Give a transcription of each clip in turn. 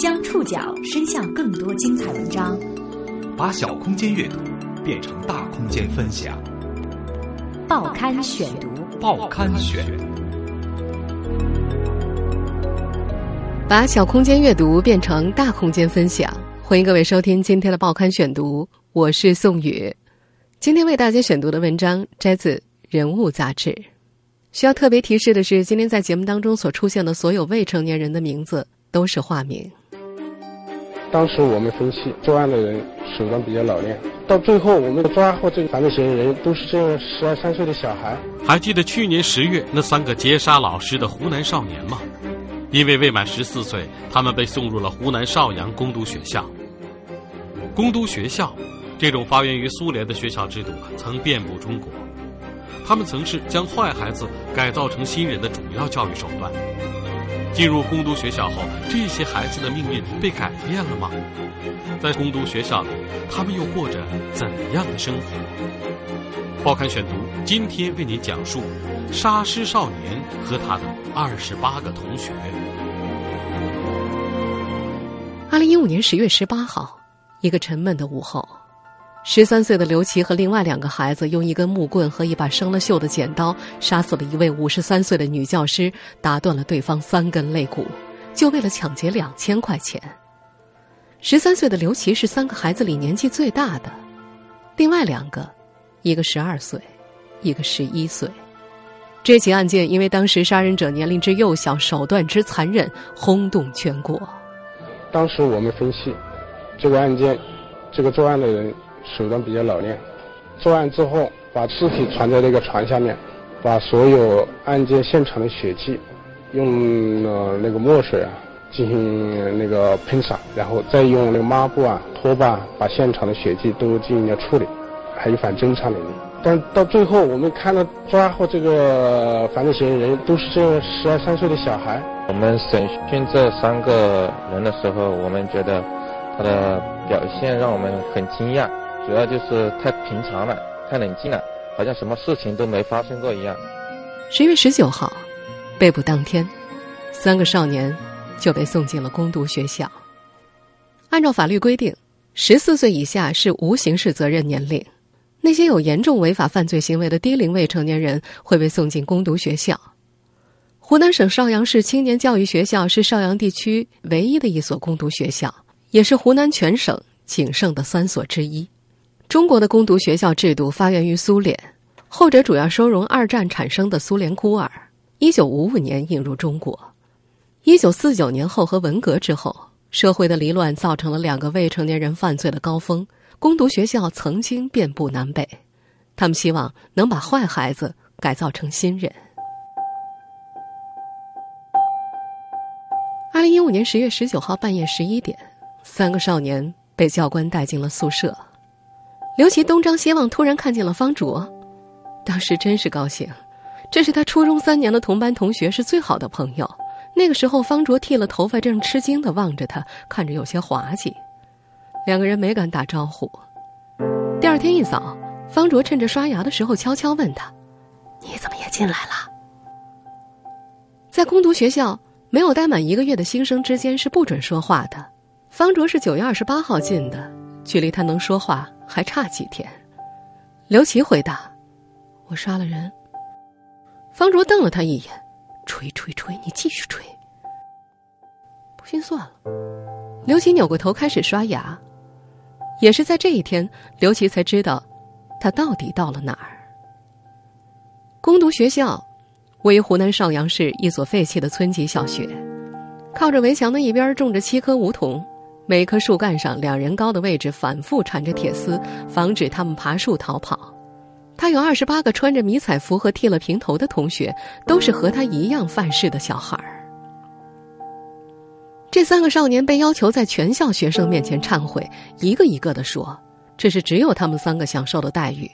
将触角伸向更多精彩文章，把小空间阅读变成大空间分享。报刊选读，报刊选，把小空间阅读变成大空间分享。欢迎各位收听今天的报刊选读，我是宋宇。今天为大家选读的文章摘自《人物》杂志。需要特别提示的是，今天在节目当中所出现的所有未成年人的名字都是化名。当时我们分析，作案的人手段比较老练，到最后我们抓获这个犯罪嫌疑人都是这样十二三岁的小孩。还记得去年十月那三个劫杀老师的湖南少年吗？因为未满十四岁，他们被送入了湖南邵阳攻读学校。攻读学校，这种发源于苏联的学校制度曾遍布中国。他们曾是将坏孩子改造成新人的主要教育手段。进入工读学校后，这些孩子的命运被改变了吗？在工读学校里，他们又过着怎样的生活？报刊选读今天为您讲述杀尸少年和他的二十八个同学。二零一五年十月十八号，一个沉闷的午后。十三岁的刘琦和另外两个孩子用一根木棍和一把生了锈的剪刀杀死了一位五十三岁的女教师，打断了对方三根肋骨，就为了抢劫两千块钱。十三岁的刘琦是三个孩子里年纪最大的，另外两个，一个十二岁，一个十一岁。这起案件因为当时杀人者年龄之幼小、手段之残忍，轰动全国。当时我们分析，这个案件，这个作案的人。手段比较老练，作案之后把尸体藏在那个床下面，把所有案件现场的血迹用了那个墨水啊进行那个喷洒，然后再用那个抹布啊拖把把现场的血迹都进行了处理，还有反侦查能力。但到最后我们看到抓获这个犯罪嫌疑人都是这十二三岁的小孩。我们审讯这三个人的时候，我们觉得他的表现让我们很惊讶。主要就是太平常了，太冷静了，好像什么事情都没发生过一样。十月十九号，被捕当天，三个少年就被送进了攻读学校。按照法律规定，十四岁以下是无刑事责任年龄，那些有严重违法犯罪行为的低龄未成年人会被送进攻读学校。湖南省邵阳市青年教育学校是邵阳地区唯一的一所攻读学校，也是湖南全省仅剩的三所之一。中国的攻读学校制度发源于苏联，后者主要收容二战产生的苏联孤儿。一九五五年引入中国，一九四九年后和文革之后，社会的离乱造成了两个未成年人犯罪的高峰。攻读学校曾经遍布南北，他们希望能把坏孩子改造成新人。二零一五年十月十九号半夜十一点，三个少年被教官带进了宿舍。刘琦东张西望，突然看见了方卓，当时真是高兴。这是他初中三年的同班同学，是最好的朋友。那个时候，方卓剃了头发，正吃惊的望着他，看着有些滑稽。两个人没敢打招呼。第二天一早，方卓趁着刷牙的时候，悄悄问他：“你怎么也进来了？”在攻读学校，没有待满一个月的新生之间是不准说话的。方卓是九月二十八号进的，距离他能说话。还差几天，刘琦回答：“我杀了人。”方卓瞪了他一眼：“吹吹吹，你继续吹。”不信算了。刘琦扭过头开始刷牙。也是在这一天，刘琦才知道，他到底到了哪儿。攻读学校位于湖南邵阳市一所废弃的村级小学，靠着围墙的一边种着七棵梧桐。每棵树干上两人高的位置反复缠着铁丝，防止他们爬树逃跑。他有二十八个穿着迷彩服和剃了平头的同学，都是和他一样犯事的小孩儿。这三个少年被要求在全校学生面前忏悔，一个一个的说：“这是只有他们三个享受的待遇。”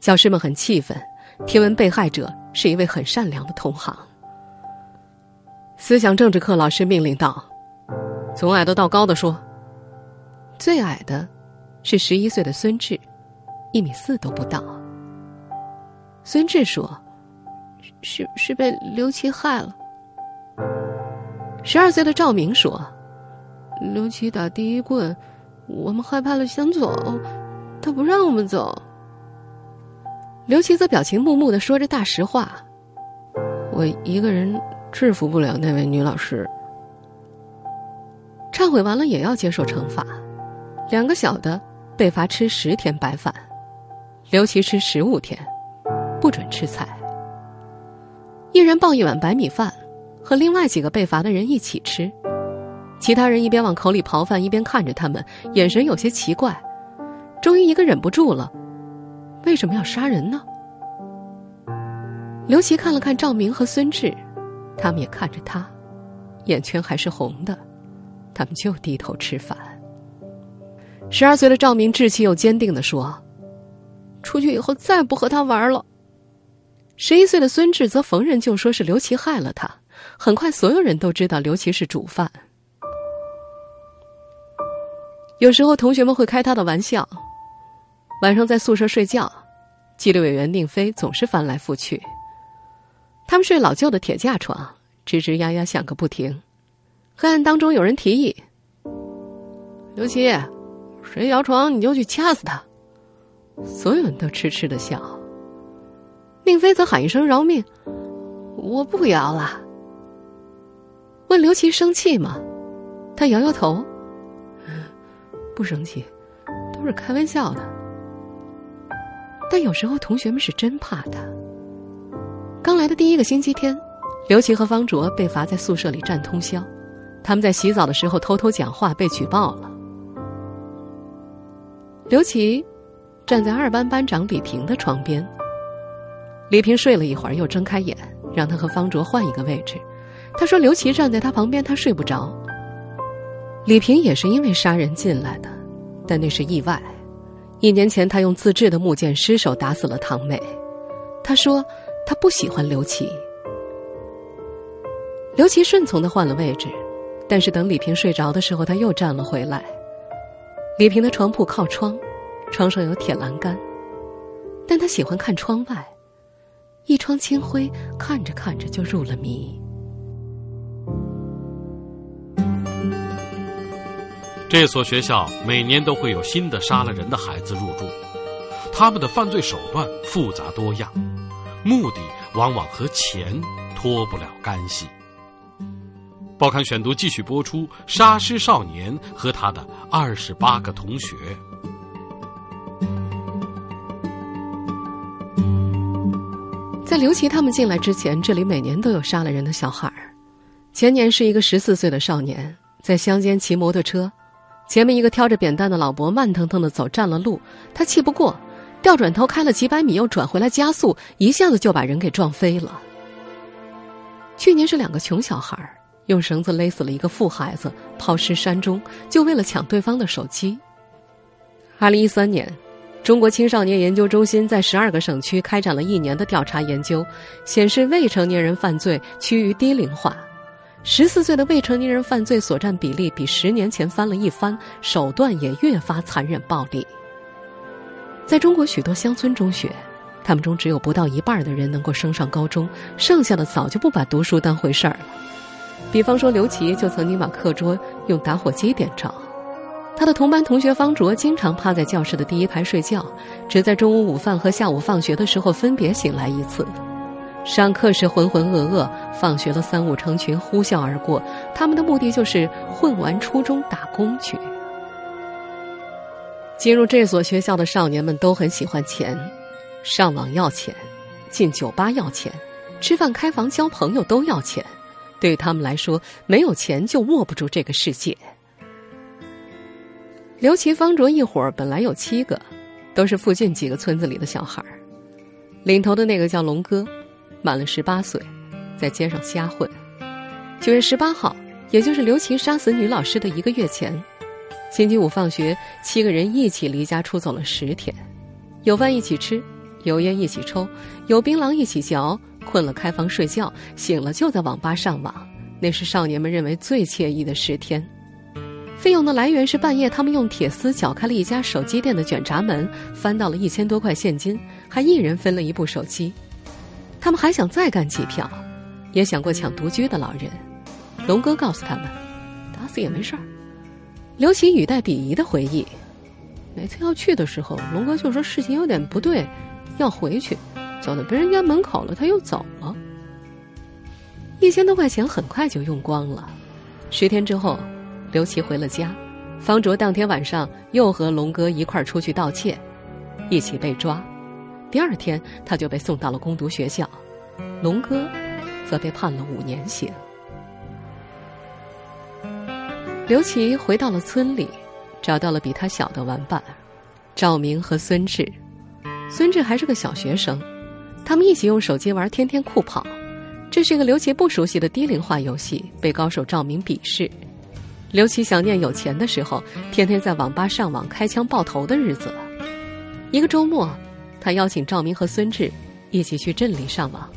教师们很气愤，听闻被害者是一位很善良的同行。思想政治课老师命令道。从矮的到高的说，最矮的是十一岁的孙志，一米四都不到。孙志说：“是是被刘琦害了。”十二岁的赵明说：“刘琦打第一棍，我们害怕了，想走，他不让我们走。刘琦则表情木木的说着大实话：“我一个人制服不了那位女老师。”忏悔完了也要接受惩罚，两个小的被罚吃十天白饭，刘琦吃十五天，不准吃菜。一人抱一碗白米饭，和另外几个被罚的人一起吃。其他人一边往口里刨饭，一边看着他们，眼神有些奇怪。终于，一个忍不住了：“为什么要杀人呢？”刘琦看了看赵明和孙志，他们也看着他，眼圈还是红的。他们就低头吃饭。十二岁的赵明志气又坚定的说：“出去以后再不和他玩了。”十一岁的孙志则逢人就说是刘琦害了他。很快，所有人都知道刘琦是主犯。有时候，同学们会开他的玩笑。晚上在宿舍睡觉，纪律委员宁飞总是翻来覆去。他们睡老旧的铁架床，吱吱呀呀响个不停。黑暗当中，有人提议：“刘琦，谁摇床你就去掐死他。”所有人都痴痴的笑。宁飞则喊一声“饶命”，我不摇了。问刘琦生气吗？他摇摇头，不生气，都是开玩笑的。但有时候同学们是真怕他。刚来的第一个星期天，刘琦和方卓被罚在宿舍里站通宵。他们在洗澡的时候偷偷讲话，被举报了。刘琦站在二班班长李平的床边。李平睡了一会儿，又睁开眼，让他和方卓换一个位置。他说：“刘琦站在他旁边，他睡不着。”李平也是因为杀人进来的，但那是意外。一年前，他用自制的木剑失手打死了堂妹。他说：“他不喜欢刘琦。”刘琦顺从的换了位置。但是等李平睡着的时候，他又站了回来。李平的床铺靠窗，窗上有铁栏杆，但他喜欢看窗外，一窗清辉，看着看着就入了迷。这所学校每年都会有新的杀了人的孩子入住，他们的犯罪手段复杂多样，目的往往和钱脱不了干系。报刊选读继续播出：沙师少年和他的二十八个同学。在刘琦他们进来之前，这里每年都有杀了人的小孩儿。前年是一个十四岁的少年在乡间骑摩托车，前面一个挑着扁担的老伯慢腾腾的走，占了路，他气不过，调转头开了几百米，又转回来加速，一下子就把人给撞飞了。去年是两个穷小孩儿。用绳子勒死了一个富孩子，抛尸山中，就为了抢对方的手机。二零一三年，中国青少年研究中心在十二个省区开展了一年的调查研究，显示未成年人犯罪趋于低龄化，十四岁的未成年人犯罪所占比例比十年前翻了一番，手段也越发残忍暴力。在中国许多乡村中学，他们中只有不到一半的人能够升上高中，剩下的早就不把读书当回事儿了。比方说，刘琦就曾经把课桌用打火机点着。他的同班同学方卓经常趴在教室的第一排睡觉，只在中午午饭和下午放学的时候分别醒来一次。上课时浑浑噩噩，放学了三五成群呼啸而过。他们的目的就是混完初中打工去。进入这所学校的少年们都很喜欢钱，上网要钱，进酒吧要钱，吃饭开房交朋友都要钱。对他们来说，没有钱就握不住这个世界。刘琦、方卓一伙儿本来有七个，都是附近几个村子里的小孩儿。领头的那个叫龙哥，满了十八岁，在街上瞎混。九月十八号，也就是刘琦杀死女老师的一个月前，星期五放学，七个人一起离家出走了十天，有饭一起吃，有烟一起抽，有槟榔一起嚼。困了开房睡觉，醒了就在网吧上网，那是少年们认为最惬意的十天。费用的来源是半夜他们用铁丝绞开了一家手机店的卷闸门，翻到了一千多块现金，还一人分了一部手机。他们还想再干几票，也想过抢独居的老人。龙哥告诉他们，打死也没事儿，刘琦语带鄙夷的回忆：每次要去的时候，龙哥就说事情有点不对，要回去，走到别人家门口了，他又走了。一千多块钱很快就用光了。十天之后，刘琦回了家，方卓当天晚上又和龙哥一块儿出去盗窃，一起被抓。第二天，他就被送到了攻读学校，龙哥则被判了五年刑。刘琦回到了村里，找到了比他小的玩伴赵明和孙志。孙志还是个小学生，他们一起用手机玩《天天酷跑》，这是一个刘琦不熟悉的低龄化游戏，被高手赵明鄙视。刘琦想念有钱的时候，天天在网吧上网开枪爆头的日子。一个周末。他邀请赵明和孙志一起去镇里上网，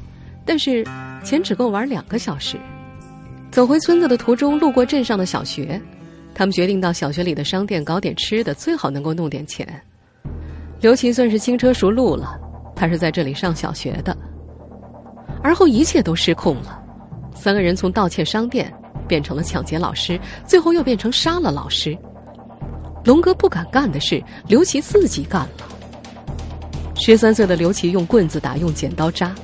但是钱只够玩两个小时。走回村子的途中，路过镇上的小学，他们决定到小学里的商店搞点吃的，最好能够弄点钱。刘琦算是轻车熟路了，他是在这里上小学的。而后一切都失控了，三个人从盗窃商店变成了抢劫老师，最后又变成杀了老师。龙哥不敢干的事，刘琦自己干了。十三岁的刘琦用棍子打，用剪刀扎，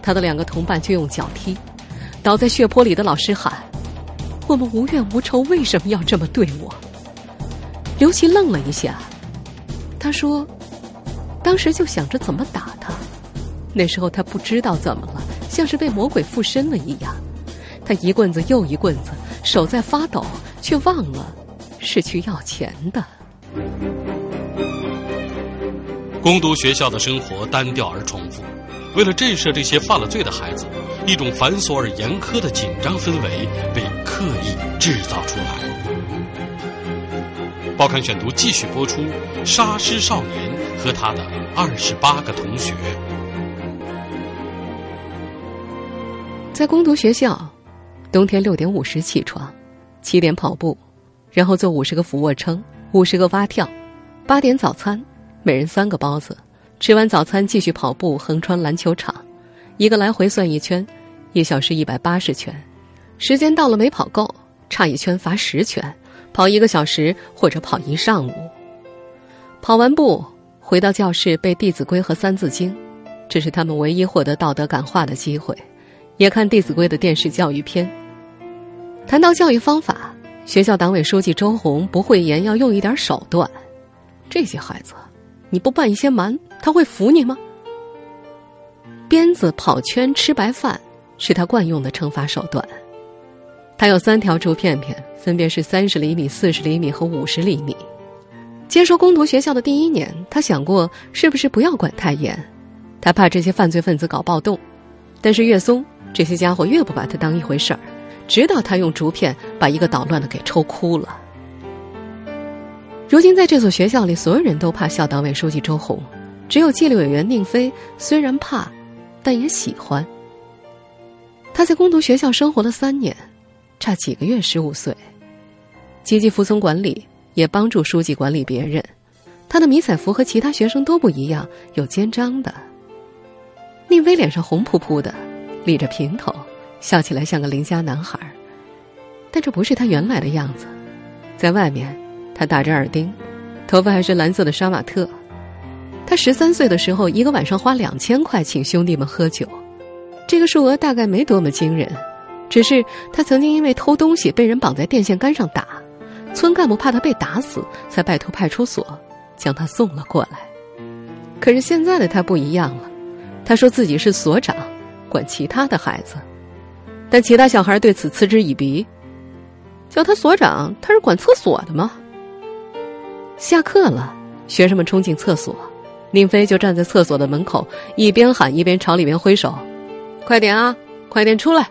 他的两个同伴就用脚踢。倒在血泊里的老师喊：“我们无怨无仇，为什么要这么对我？”刘琦愣了一下，他说：“当时就想着怎么打他。那时候他不知道怎么了，像是被魔鬼附身了一样。他一棍子又一棍子，手在发抖，却忘了是去要钱的。”攻读学校的生活单调而重复，为了震慑这些犯了罪的孩子，一种繁琐而严苛的紧张氛围被刻意制造出来。报刊选读继续播出：杀尸少年和他的二十八个同学。在工读学校，冬天六点五十起床，七点跑步，然后做五十个俯卧撑，五十个蛙跳，八点早餐。每人三个包子，吃完早餐继续跑步，横穿篮球场，一个来回算一圈，一小时一百八十圈，时间到了没跑够，差一圈罚十圈，跑一个小时或者跑一上午。跑完步回到教室背《弟子规》和《三字经》，这是他们唯一获得道德感化的机会，也看《弟子规》的电视教育片。谈到教育方法，学校党委书记周红不讳言要用一点手段，这些孩子。你不办一些蛮，他会服你吗？鞭子、跑圈、吃白饭是他惯用的惩罚手段。他有三条竹片片，分别是三十厘米、四十厘米和五十厘米。接收攻读学校的第一年，他想过是不是不要管太严，他怕这些犯罪分子搞暴动。但是越松，这些家伙越不把他当一回事儿，直到他用竹片把一个捣乱的给抽哭了。如今，在这所学校里，所有人都怕校党委书记周红，只有纪律委员宁飞虽然怕，但也喜欢。他在攻读学校生活了三年，差几个月十五岁，积极服从管理，也帮助书记管理别人。他的迷彩服和其他学生都不一样，有肩章的。宁威脸上红扑扑的，理着平头，笑起来像个邻家男孩但这不是他原来的样子，在外面。他打着耳钉，头发还是蓝色的杀马特。他十三岁的时候，一个晚上花两千块请兄弟们喝酒，这个数额大概没多么惊人，只是他曾经因为偷东西被人绑在电线杆上打，村干部怕他被打死，才拜托派出所将他送了过来。可是现在的他不一样了，他说自己是所长，管其他的孩子，但其他小孩对此嗤之以鼻，叫他所长，他是管厕所的吗？下课了，学生们冲进厕所，宁飞就站在厕所的门口，一边喊一边朝里面挥手：“快点啊，快点出来！”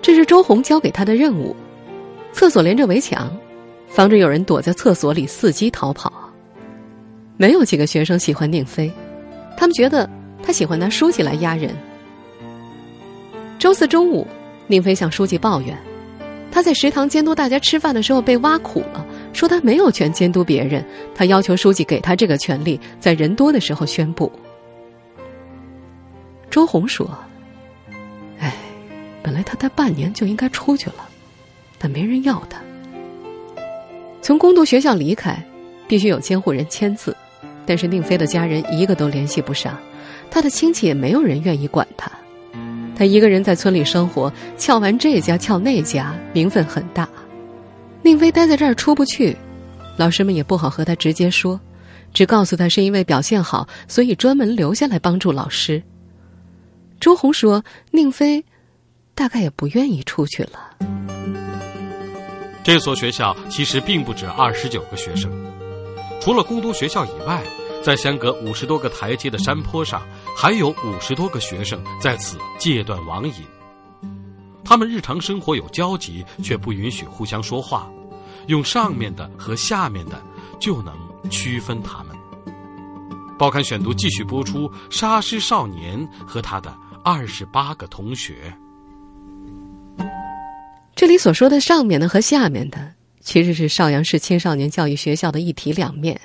这是周红交给他的任务。厕所连着围墙，防止有人躲在厕所里伺机逃跑。没有几个学生喜欢宁飞，他们觉得他喜欢拿书记来压人。周四中午，宁飞向书记抱怨，他在食堂监督大家吃饭的时候被挖苦了。说他没有权监督别人，他要求书记给他这个权利，在人多的时候宣布。周红说：“哎，本来他待半年就应该出去了，但没人要他。”从工读学校离开，必须有监护人签字，但是宁飞的家人一个都联系不上，他的亲戚也没有人愿意管他。他一个人在村里生活，撬完这家撬那家，名分很大。宁飞待在这儿出不去，老师们也不好和他直接说，只告诉他是因为表现好，所以专门留下来帮助老师。周红说：“宁飞大概也不愿意出去了。”这所学校其实并不止二十九个学生，除了攻读学校以外，在相隔五十多个台阶的山坡上，还有五十多个学生在此戒断网瘾。他们日常生活有交集，却不允许互相说话，用上面的和下面的就能区分他们。报刊选读继续播出《沙师少年》和他的二十八个同学。这里所说的上面的和下面的，其实是邵阳市青少年教育学校的一体两面，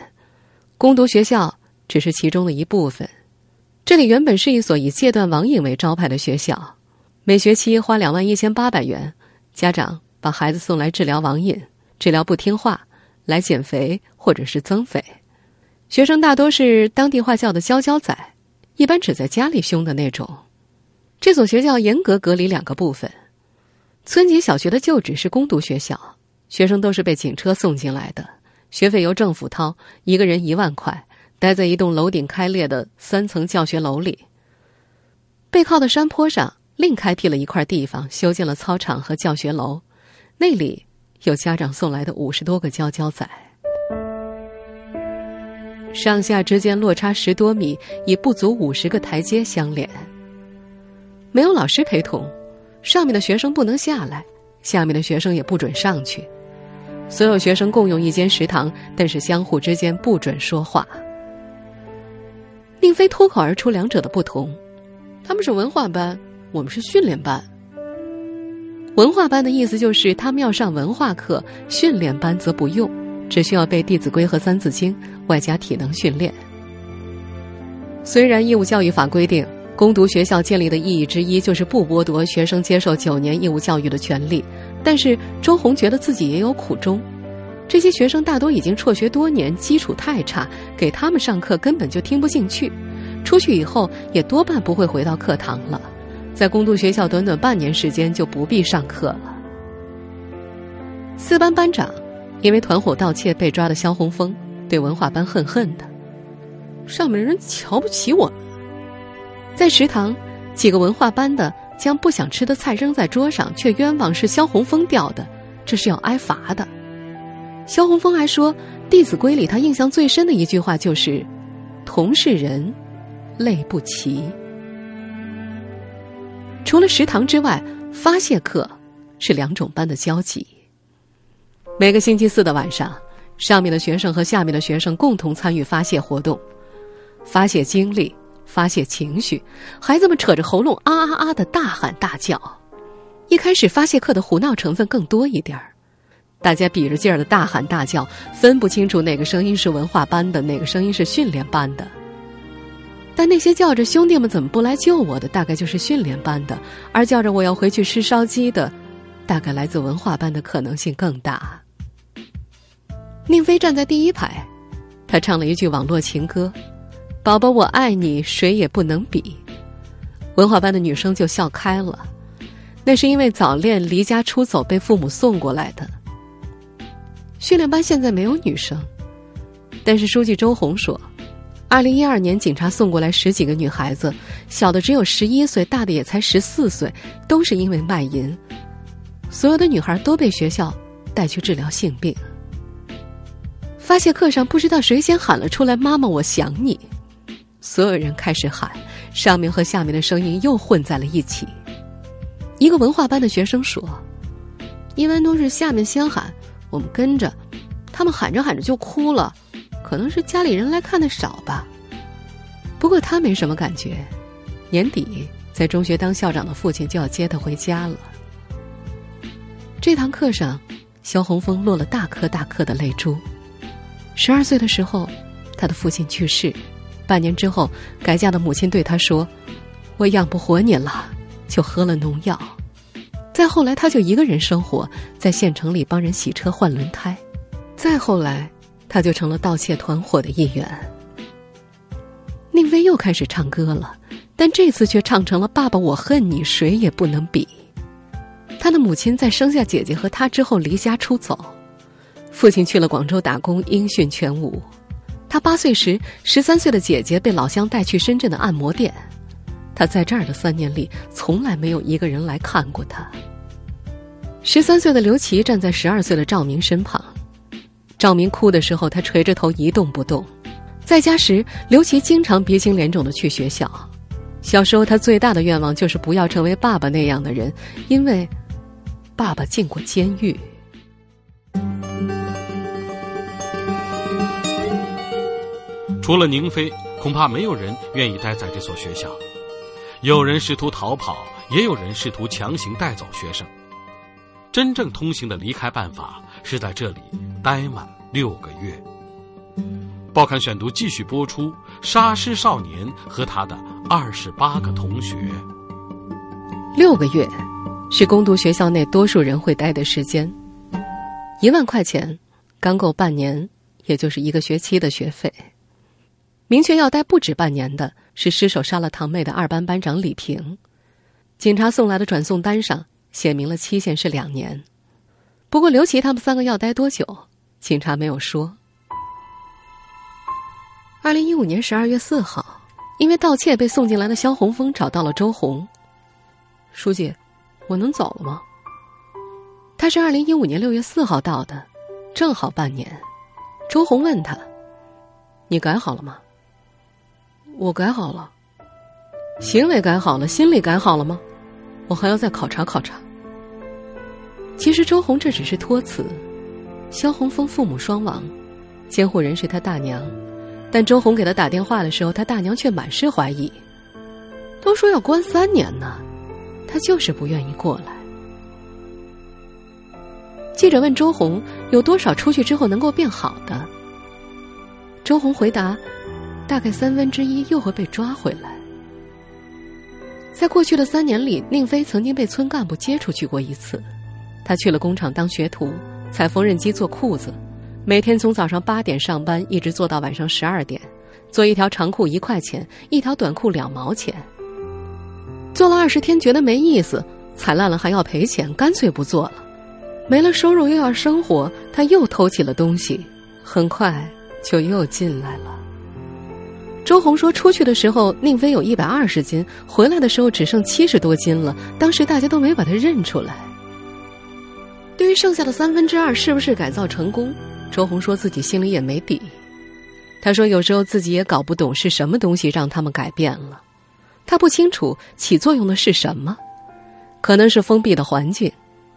攻读学校只是其中的一部分。这里原本是一所以戒断网瘾为招牌的学校。每学期花两万一千八百元，家长把孩子送来治疗网瘾，治疗不听话，来减肥或者是增肥。学生大多是当地话叫的“娇娇仔”，一般只在家里凶的那种。这所学校严格隔离两个部分：村级小学的旧址是攻读学校，学生都是被警车送进来的，学费由政府掏，一个人一万块，待在一栋楼顶开裂的三层教学楼里。背靠的山坡上。另开辟了一块地方，修建了操场和教学楼，那里有家长送来的五十多个娇娇仔，上下之间落差十多米，以不足五十个台阶相连。没有老师陪同，上面的学生不能下来，下面的学生也不准上去。所有学生共用一间食堂，但是相互之间不准说话。宁飞脱口而出两者的不同，他们是文化班。我们是训练班，文化班的意思就是他们要上文化课，训练班则不用，只需要背《弟子规》和《三字经》，外加体能训练。虽然义务教育法规定，攻读学校建立的意义之一就是不剥夺学生接受九年义务教育的权利，但是周红觉得自己也有苦衷。这些学生大多已经辍学多年，基础太差，给他们上课根本就听不进去，出去以后也多半不会回到课堂了。在攻读学校短短半年时间就不必上课了。四班班长因为团伙盗窃被抓的萧红峰，对文化班恨恨的，上面人瞧不起我们。在食堂，几个文化班的将不想吃的菜扔在桌上，却冤枉是萧红峰掉的，这是要挨罚的。萧红峰还说，《弟子规》里他印象最深的一句话就是：“同是人，类不齐。”除了食堂之外，发泄课是两种班的交集。每个星期四的晚上，上面的学生和下面的学生共同参与发泄活动，发泄精力，发泄情绪。孩子们扯着喉咙啊啊啊的大喊大叫。一开始发泄课的胡闹成分更多一点儿，大家比着劲儿的大喊大叫，分不清楚哪个声音是文化班的，哪个声音是训练班的。但那些叫着“兄弟们怎么不来救我”的，大概就是训练班的；而叫着“我要回去吃烧鸡”的，大概来自文化班的可能性更大。宁飞站在第一排，他唱了一句网络情歌：“宝宝我爱你，谁也不能比。”文化班的女生就笑开了，那是因为早恋、离家出走被父母送过来的。训练班现在没有女生，但是书记周红说。二零一二年，警察送过来十几个女孩子，小的只有十一岁，大的也才十四岁，都是因为卖淫。所有的女孩都被学校带去治疗性病。发泄课上，不知道谁先喊了出来：“妈妈，我想你。”所有人开始喊，上面和下面的声音又混在了一起。一个文化班的学生说：“一般都是下面先喊，我们跟着，他们喊着喊着就哭了。”可能是家里人来看的少吧，不过他没什么感觉。年底在中学当校长的父亲就要接他回家了。这堂课上，萧红峰落了大颗大颗的泪珠。十二岁的时候，他的父亲去世，半年之后，改嫁的母亲对他说：“我养不活你了，就喝了农药。”再后来，他就一个人生活在县城里帮人洗车换轮胎。再后来，他就成了盗窃团伙的一员。宁飞又开始唱歌了，但这次却唱成了“爸爸，我恨你，谁也不能比”。他的母亲在生下姐姐和他之后离家出走，父亲去了广州打工，音讯全无。他八岁时，十三岁的姐姐被老乡带去深圳的按摩店，他在这儿的三年里，从来没有一个人来看过他。十三岁的刘琦站在十二岁的赵明身旁，赵明哭的时候，他垂着头一动不动。在家时，刘琦经常鼻青脸肿的去学校。小时候，他最大的愿望就是不要成为爸爸那样的人，因为爸爸进过监狱。除了宁飞，恐怕没有人愿意待在这所学校。有人试图逃跑，也有人试图强行带走学生。真正通行的离开办法是在这里待满六个月。报刊选读继续播出：沙师少年和他的二十八个同学。六个月，是攻读学校内多数人会待的时间。一万块钱，刚够半年，也就是一个学期的学费。明确要待不止半年的是失手杀了堂妹的二班班长李平。警察送来的转送单上写明了期限是两年。不过刘琦他们三个要待多久，警察没有说。二零一五年十二月四号，因为盗窃被送进来的肖红峰找到了周红。书记，我能走了吗？他是二零一五年六月四号到的，正好半年。周红问他：“你改好了吗？”我改好了。行为改好了，心理改好了吗？我还要再考察考察。其实周红这只是托词。肖红峰父母双亡，监护人是他大娘。但周红给他打电话的时候，他大娘却满是怀疑。都说要关三年呢，他就是不愿意过来。记者问周红有多少出去之后能够变好的？周红回答：大概三分之一又会被抓回来。在过去的三年里，宁飞曾经被村干部接出去过一次，他去了工厂当学徒，踩缝纫机做裤子。每天从早上八点上班，一直做到晚上十二点，做一条长裤一块钱，一条短裤两毛钱。做了二十天，觉得没意思，踩烂了还要赔钱，干脆不做了。没了收入又要生活，他又偷起了东西，很快就又进来了。周红说，出去的时候宁飞有一百二十斤，回来的时候只剩七十多斤了，当时大家都没把他认出来。对于剩下的三分之二是不是改造成功？周红说自己心里也没底，他说有时候自己也搞不懂是什么东西让他们改变了，他不清楚起作用的是什么，可能是封闭的环境，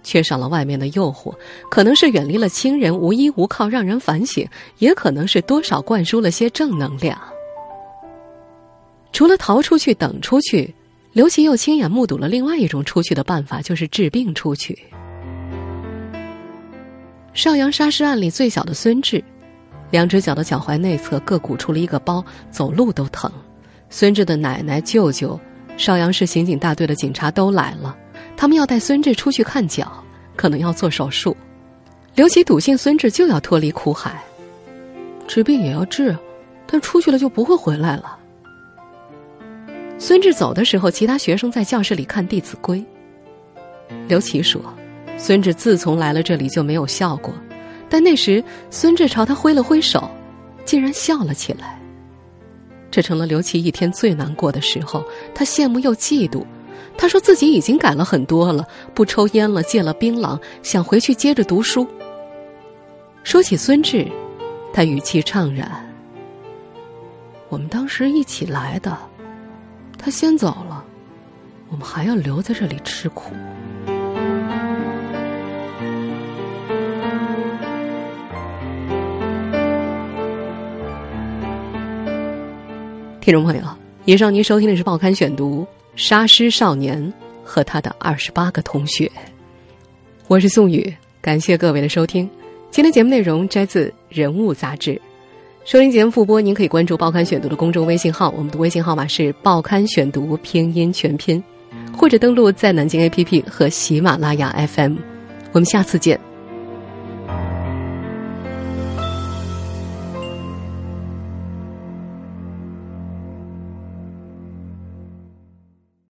缺少了外面的诱惑，可能是远离了亲人，无依无靠让人反省，也可能是多少灌输了些正能量。除了逃出去等出去，刘琦又亲眼目睹了另外一种出去的办法，就是治病出去。邵阳杀尸案里最小的孙志，两只脚的脚踝内侧各鼓出了一个包，走路都疼。孙志的奶奶、舅舅、邵阳市刑警大队的警察都来了，他们要带孙志出去看脚，可能要做手术。刘琦笃信孙志就要脱离苦海，治病也要治，但出去了就不会回来了。孙志走的时候，其他学生在教室里看《弟子规》。刘琦说。孙志自从来了这里就没有笑过，但那时孙志朝他挥了挥手，竟然笑了起来。这成了刘琦一天最难过的时候。他羡慕又嫉妒，他说自己已经改了很多了，不抽烟了，戒了槟榔，想回去接着读书。说起孙志，他语气怅然：“我们当时一起来的，他先走了，我们还要留在这里吃苦。”听众朋友，以上您收听的是《报刊选读》沙师少年和他的二十八个同学，我是宋宇，感谢各位的收听。今天节目内容摘自《人物》杂志。收音节目复播，您可以关注《报刊选读》的公众微信号，我们的微信号码是《报刊选读》拼音全拼，或者登录在南京 APP 和喜马拉雅 FM。我们下次见。